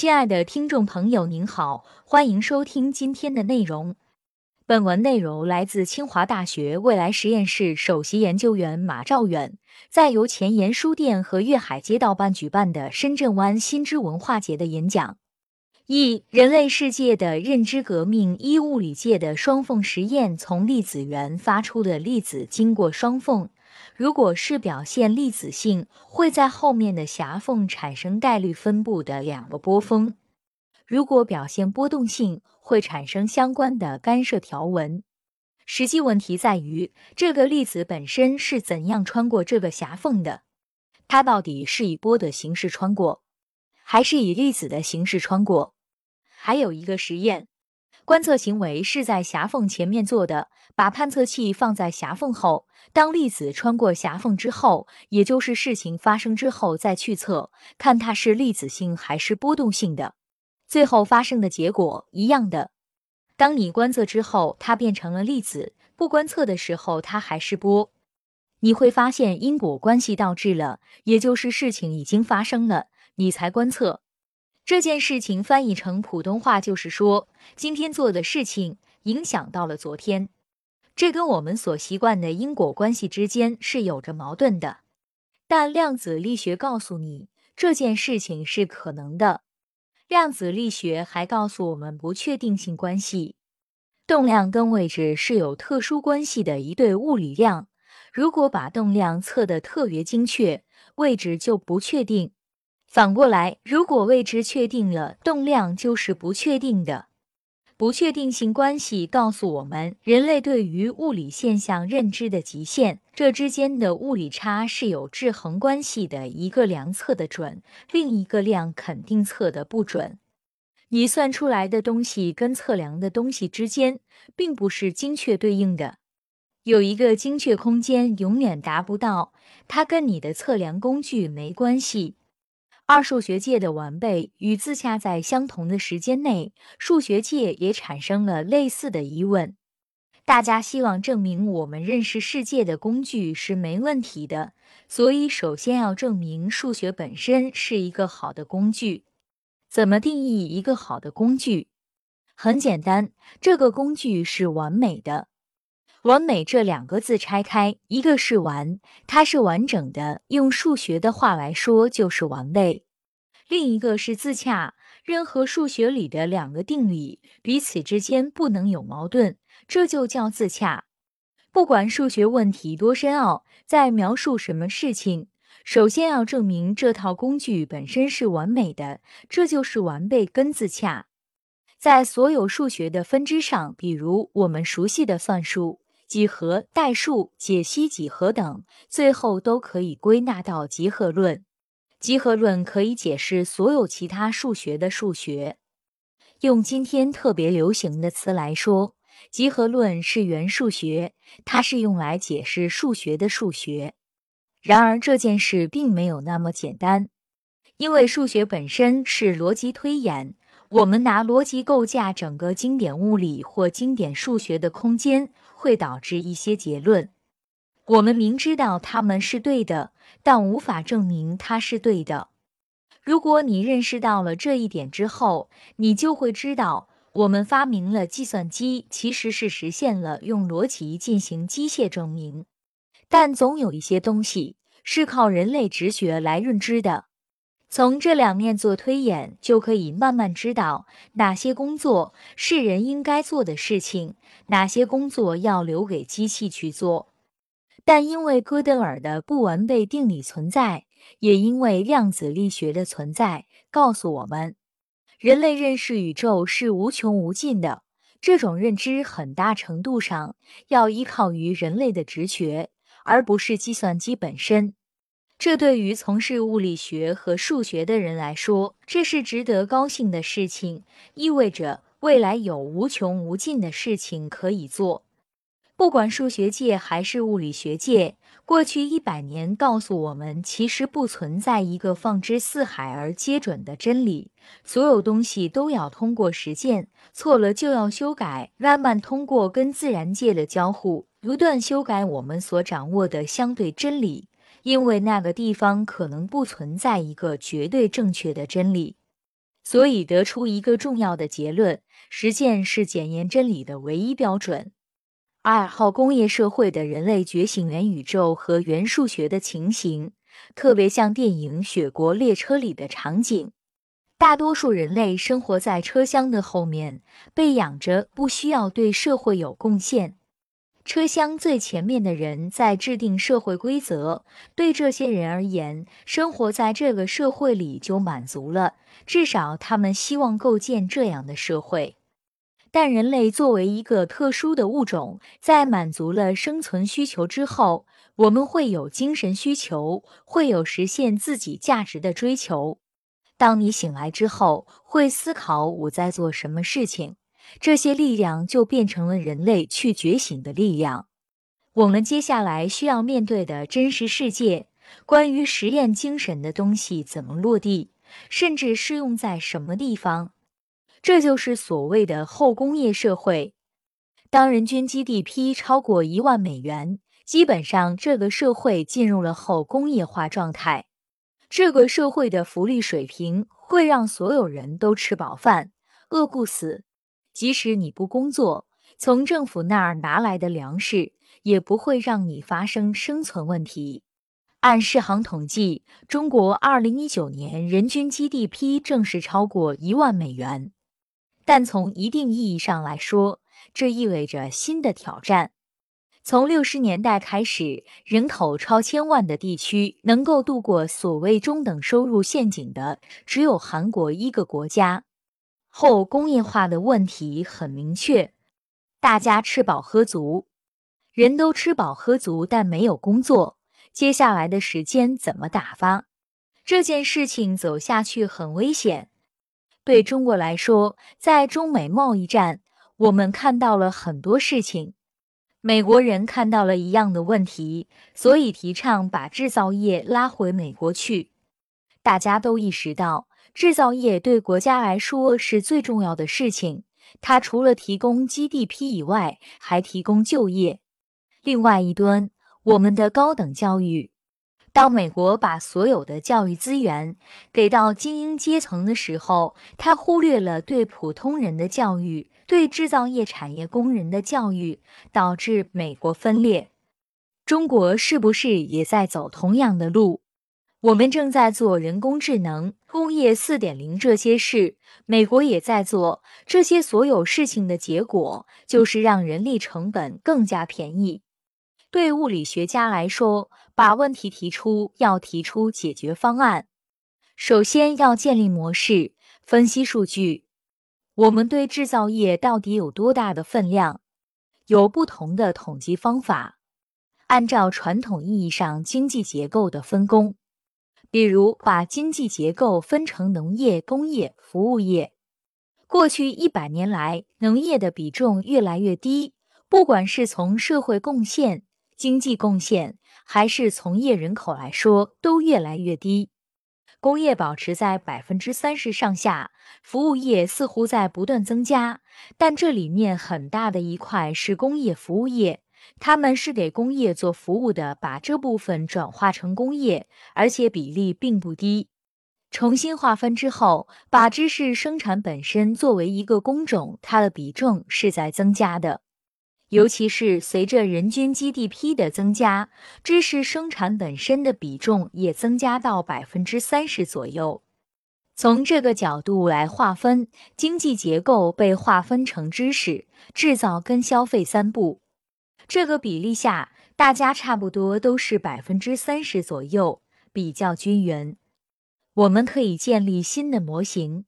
亲爱的听众朋友，您好，欢迎收听今天的内容。本文内容来自清华大学未来实验室首席研究员马兆远在由前沿书店和粤海街道办举办的深圳湾新知文化节的演讲。一、人类世界的认知革命。一、物理界的双缝实验。从粒子源发出的粒子经过双缝，如果是表现粒子性，会在后面的狭缝产生概率分布的两个波峰；如果表现波动性，会产生相关的干涉条纹。实际问题在于，这个粒子本身是怎样穿过这个狭缝的？它到底是以波的形式穿过，还是以粒子的形式穿过？还有一个实验，观测行为是在狭缝前面做的，把探测器放在狭缝后，当粒子穿过狭缝之后，也就是事情发生之后再去测，看它是粒子性还是波动性的，最后发生的结果一样的。当你观测之后，它变成了粒子；不观测的时候，它还是波。你会发现因果关系倒置了，也就是事情已经发生了，你才观测。这件事情翻译成普通话就是说，今天做的事情影响到了昨天，这跟我们所习惯的因果关系之间是有着矛盾的。但量子力学告诉你，这件事情是可能的。量子力学还告诉我们，不确定性关系，动量跟位置是有特殊关系的一对物理量。如果把动量测得特别精确，位置就不确定。反过来，如果位置确定了，动量就是不确定的。不确定性关系告诉我们，人类对于物理现象认知的极限，这之间的物理差是有制衡关系的。一个量测的准，另一个量肯定测的不准。你算出来的东西跟测量的东西之间，并不是精确对应的，有一个精确空间永远达不到，它跟你的测量工具没关系。二数学界的完备与自洽在相同的时间内，数学界也产生了类似的疑问。大家希望证明我们认识世界的工具是没问题的，所以首先要证明数学本身是一个好的工具。怎么定义一个好的工具？很简单，这个工具是完美的。完美这两个字拆开，一个是完，它是完整的，用数学的话来说就是完备；另一个是自洽，任何数学里的两个定理彼此之间不能有矛盾，这就叫自洽。不管数学问题多深奥，在描述什么事情，首先要证明这套工具本身是完美的，这就是完备跟自洽。在所有数学的分支上，比如我们熟悉的算术。几何、代数、解析几何等，最后都可以归纳到集合论。集合论可以解释所有其他数学的数学。用今天特别流行的词来说，集合论是元数学，它是用来解释数学的数学。然而这件事并没有那么简单，因为数学本身是逻辑推演。我们拿逻辑构架整个经典物理或经典数学的空间，会导致一些结论。我们明知道它们是对的，但无法证明它是对的。如果你认识到了这一点之后，你就会知道，我们发明了计算机，其实是实现了用逻辑进行机械证明。但总有一些东西是靠人类直觉来认知的。从这两面做推演，就可以慢慢知道哪些工作是人应该做的事情，哪些工作要留给机器去做。但因为哥德尔的不完备定理存在，也因为量子力学的存在，告诉我们，人类认识宇宙是无穷无尽的。这种认知很大程度上要依靠于人类的直觉，而不是计算机本身。这对于从事物理学和数学的人来说，这是值得高兴的事情，意味着未来有无穷无尽的事情可以做。不管数学界还是物理学界，过去一百年告诉我们，其实不存在一个放之四海而皆准的真理，所有东西都要通过实践，错了就要修改，慢慢通过跟自然界的交互，不断修改我们所掌握的相对真理。因为那个地方可能不存在一个绝对正确的真理。所以得出一个重要的结论：实践是检验真理的唯一标准。二号工业社会的人类觉醒元宇宙和元数学的情形，特别像电影《雪国列车》里的场景。大多数人类生活在车厢的后面，被养着，不需要对社会有贡献。车厢最前面的人在制定社会规则，对这些人而言，生活在这个社会里就满足了，至少他们希望构建这样的社会。但人类作为一个特殊的物种，在满足了生存需求之后，我们会有精神需求，会有实现自己价值的追求。当你醒来之后，会思考我在做什么事情，这些力量就变成了人类去觉醒的力量。我们接下来需要面对的真实世界，关于实验精神的东西怎么落地，甚至适用在什么地方。这就是所谓的后工业社会。当人均 GDP 超过一万美元，基本上这个社会进入了后工业化状态。这个社会的福利水平会让所有人都吃饱饭、饿不死。即使你不工作，从政府那儿拿来的粮食也不会让你发生生存问题。按世行统计，中国二零一九年人均 GDP 正是超过一万美元。但从一定意义上来说，这意味着新的挑战。从六十年代开始，人口超千万的地区能够度过所谓中等收入陷阱的，只有韩国一个国家。后工业化的问题很明确，大家吃饱喝足，人都吃饱喝足，但没有工作，接下来的时间怎么打发？这件事情走下去很危险。对中国来说，在中美贸易战，我们看到了很多事情。美国人看到了一样的问题，所以提倡把制造业拉回美国去。大家都意识到，制造业对国家来说是最重要的事情。它除了提供 GDP 以外，还提供就业。另外一端，我们的高等教育。当美国把所有的教育资源给到精英阶层的时候，他忽略了对普通人的教育，对制造业产业工人的教育，导致美国分裂。中国是不是也在走同样的路？我们正在做人工智能、工业四点零这些事，美国也在做这些。所有事情的结果就是让人力成本更加便宜。对物理学家来说，把问题提出，要提出解决方案。首先要建立模式，分析数据。我们对制造业到底有多大的分量？有不同的统计方法。按照传统意义上经济结构的分工，比如把经济结构分成农业、工业、服务业。过去一百年来，农业的比重越来越低，不管是从社会贡献。经济贡献还是从业人口来说都越来越低，工业保持在百分之三十上下，服务业似乎在不断增加，但这里面很大的一块是工业服务业，他们是给工业做服务的，把这部分转化成工业，而且比例并不低。重新划分之后，把知识生产本身作为一个工种，它的比重是在增加的。尤其是随着人均 GDP 的增加，知识生产本身的比重也增加到百分之三十左右。从这个角度来划分，经济结构被划分成知识、制造跟消费三步。这个比例下，大家差不多都是百分之三十左右，比较均匀。我们可以建立新的模型。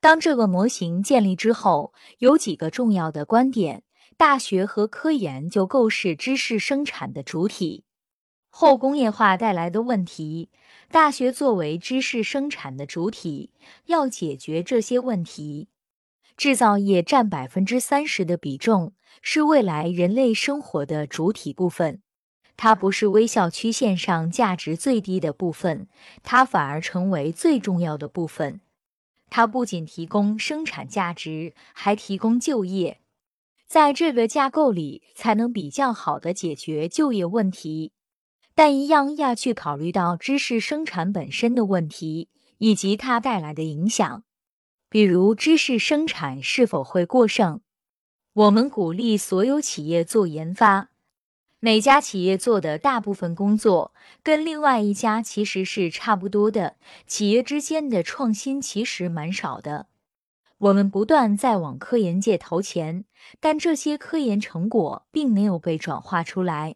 当这个模型建立之后，有几个重要的观点。大学和科研就构是知识生产的主体。后工业化带来的问题，大学作为知识生产的主体，要解决这些问题。制造业占百分之三十的比重，是未来人类生活的主体部分。它不是微笑曲线上价值最低的部分，它反而成为最重要的部分。它不仅提供生产价值，还提供就业。在这个架构里，才能比较好的解决就业问题，但一样要去考虑到知识生产本身的问题以及它带来的影响。比如知识生产是否会过剩。我们鼓励所有企业做研发，每家企业做的大部分工作跟另外一家其实是差不多的，企业之间的创新其实蛮少的。我们不断在往科研界投钱，但这些科研成果并没有被转化出来。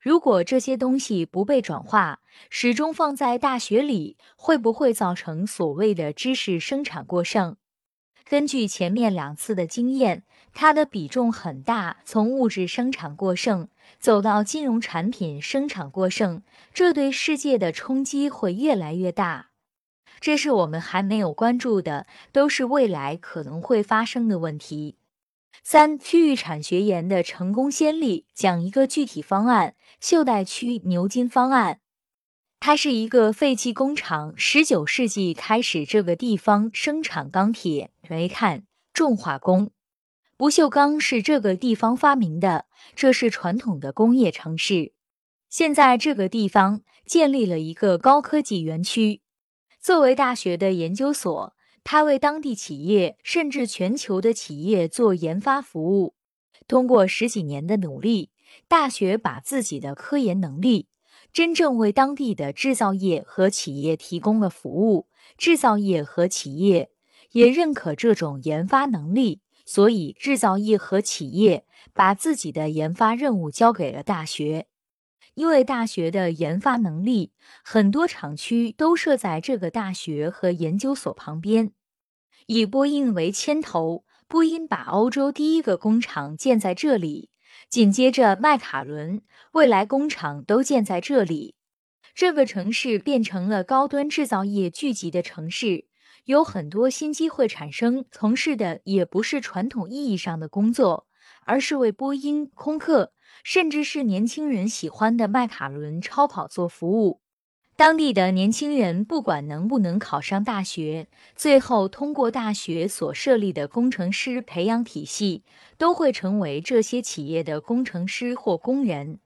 如果这些东西不被转化，始终放在大学里，会不会造成所谓的知识生产过剩？根据前面两次的经验，它的比重很大。从物质生产过剩走到金融产品生产过剩，这对世界的冲击会越来越大。这是我们还没有关注的，都是未来可能会发生的问题。三区域产学研的成功先例，讲一个具体方案：袖带区牛津方案。它是一个废弃工厂，十九世纪开始这个地方生产钢铁、煤炭、重化工。不锈钢是这个地方发明的，这是传统的工业城市。现在这个地方建立了一个高科技园区，作为大学的研究所。他为当地企业甚至全球的企业做研发服务。通过十几年的努力，大学把自己的科研能力真正为当地的制造业和企业提供了服务。制造业和企业也认可这种研发能力，所以制造业和企业把自己的研发任务交给了大学。因为大学的研发能力，很多厂区都设在这个大学和研究所旁边。以波音为牵头，波音把欧洲第一个工厂建在这里，紧接着迈卡伦、未来工厂都建在这里。这个城市变成了高端制造业聚集的城市，有很多新机会产生。从事的也不是传统意义上的工作，而是为波音、空客。甚至是年轻人喜欢的迈卡伦超跑做服务。当地的年轻人不管能不能考上大学，最后通过大学所设立的工程师培养体系，都会成为这些企业的工程师或工人。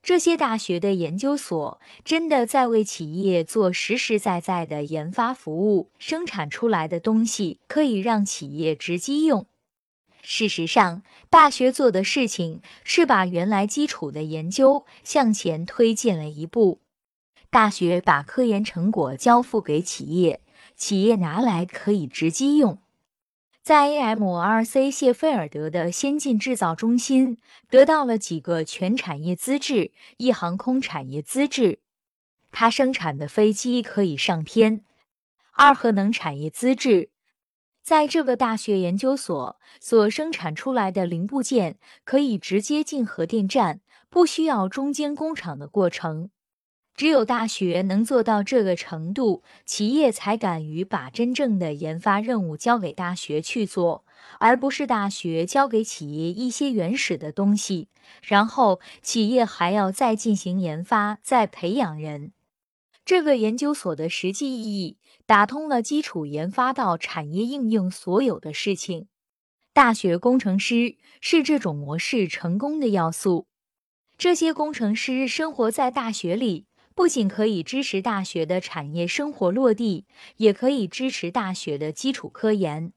这些大学的研究所真的在为企业做实实在在的研发服务，生产出来的东西可以让企业直接用。事实上，大学做的事情是把原来基础的研究向前推进了一步。大学把科研成果交付给企业，企业拿来可以直接用。在 AMRC 谢菲尔德的先进制造中心，得到了几个全产业资质：一航空产业资质，它生产的飞机可以上天；二核能产业资质。在这个大学研究所所生产出来的零部件可以直接进核电站，不需要中间工厂的过程。只有大学能做到这个程度，企业才敢于把真正的研发任务交给大学去做，而不是大学交给企业一些原始的东西，然后企业还要再进行研发，再培养人。这个研究所的实际意义，打通了基础研发到产业应用所有的事情。大学工程师是这种模式成功的要素。这些工程师生活在大学里，不仅可以支持大学的产业生活落地，也可以支持大学的基础科研。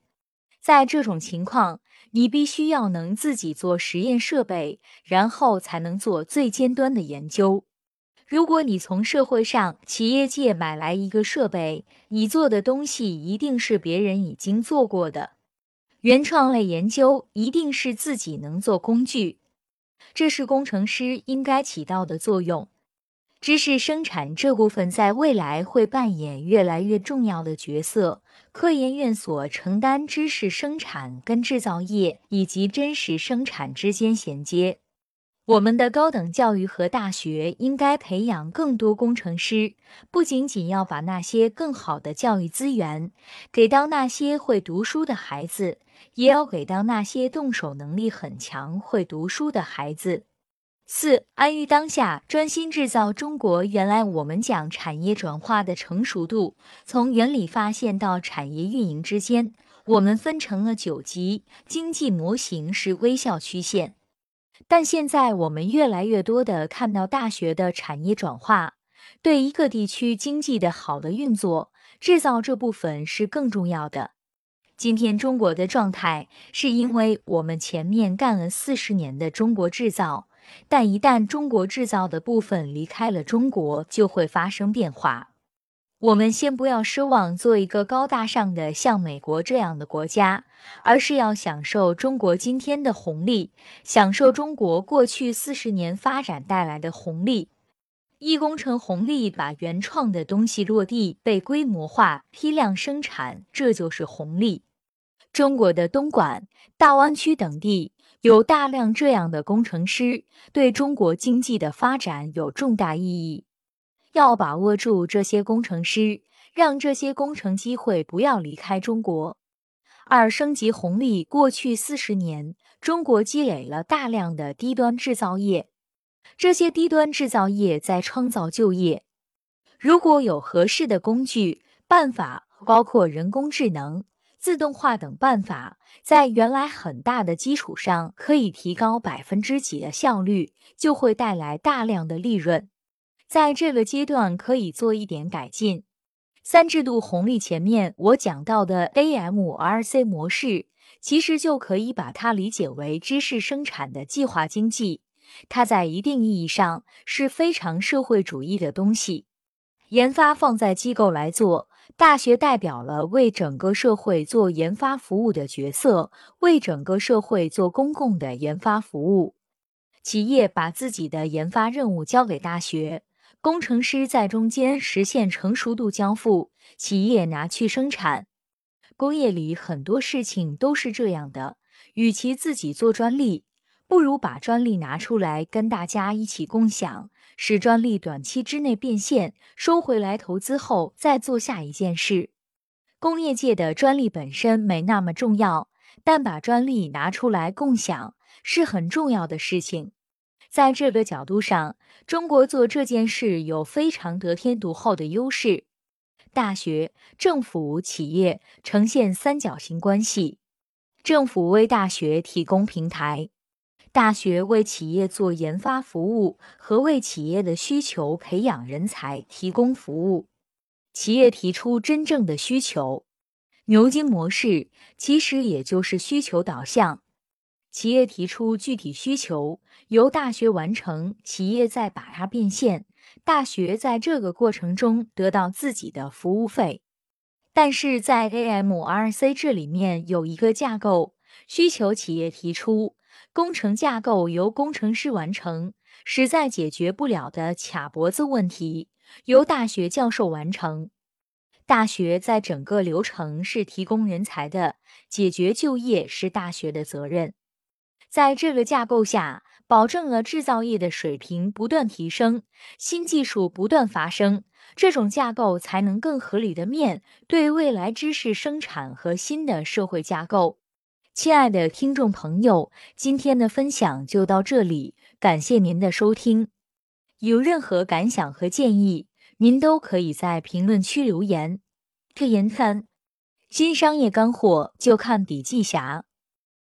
在这种情况，你必须要能自己做实验设备，然后才能做最尖端的研究。如果你从社会上、企业界买来一个设备，你做的东西一定是别人已经做过的。原创类研究一定是自己能做工具，这是工程师应该起到的作用。知识生产这部分在未来会扮演越来越重要的角色。科研院所承担知识生产跟制造业以及真实生产之间衔接。我们的高等教育和大学应该培养更多工程师，不仅仅要把那些更好的教育资源给到那些会读书的孩子，也要给到那些动手能力很强、会读书的孩子。四、安于当下，专心制造中国。原来我们讲产业转化的成熟度，从原理发现到产业运营之间，我们分成了九级，经济模型是微笑曲线。但现在我们越来越多的看到大学的产业转化，对一个地区经济的好的运作，制造这部分是更重要的。今天中国的状态，是因为我们前面干了四十年的中国制造，但一旦中国制造的部分离开了中国，就会发生变化。我们先不要奢望做一个高大上的像美国这样的国家，而是要享受中国今天的红利，享受中国过去四十年发展带来的红利。一工程红利把原创的东西落地，被规模化、批量生产，这就是红利。中国的东莞、大湾区等地有大量这样的工程师，对中国经济的发展有重大意义。要把握住这些工程师，让这些工程机会不要离开中国。二、升级红利。过去四十年，中国积累了大量的低端制造业，这些低端制造业在创造就业。如果有合适的工具、办法，包括人工智能、自动化等办法，在原来很大的基础上，可以提高百分之几的效率，就会带来大量的利润。在这个阶段可以做一点改进。三制度红利前面我讲到的 AMRC 模式，其实就可以把它理解为知识生产的计划经济。它在一定意义上是非常社会主义的东西。研发放在机构来做，大学代表了为整个社会做研发服务的角色，为整个社会做公共的研发服务。企业把自己的研发任务交给大学。工程师在中间实现成熟度交付，企业拿去生产。工业里很多事情都是这样的，与其自己做专利，不如把专利拿出来跟大家一起共享，使专利短期之内变现，收回来投资后再做下一件事。工业界的专利本身没那么重要，但把专利拿出来共享是很重要的事情。在这个角度上，中国做这件事有非常得天独厚的优势。大学、政府、企业呈现三角形关系：政府为大学提供平台，大学为企业做研发服务和为企业的需求培养人才提供服务。企业提出真正的需求，牛津模式其实也就是需求导向。企业提出具体需求，由大学完成，企业再把它变现，大学在这个过程中得到自己的服务费。但是在 AMRC 这里面有一个架构，需求企业提出，工程架构由工程师完成，实在解决不了的卡脖子问题，由大学教授完成。大学在整个流程是提供人才的，解决就业是大学的责任。在这个架构下，保证了制造业的水平不断提升，新技术不断发生，这种架构才能更合理的面对未来知识生产和新的社会架构。亲爱的听众朋友，今天的分享就到这里，感谢您的收听。有任何感想和建议，您都可以在评论区留言。特言三新商业干货，就看笔记侠。